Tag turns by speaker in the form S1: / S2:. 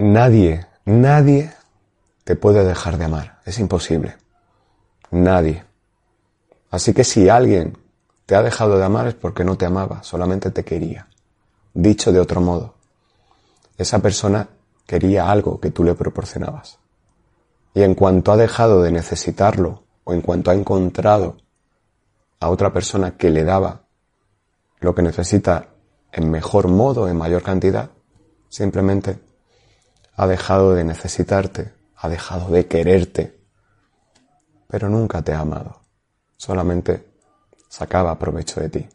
S1: Nadie, nadie te puede dejar de amar. Es imposible. Nadie. Así que si alguien te ha dejado de amar es porque no te amaba, solamente te quería. Dicho de otro modo, esa persona quería algo que tú le proporcionabas. Y en cuanto ha dejado de necesitarlo, o en cuanto ha encontrado a otra persona que le daba lo que necesita en mejor modo, en mayor cantidad, simplemente ha dejado de necesitarte, ha dejado de quererte, pero nunca te ha amado, solamente sacaba provecho de ti.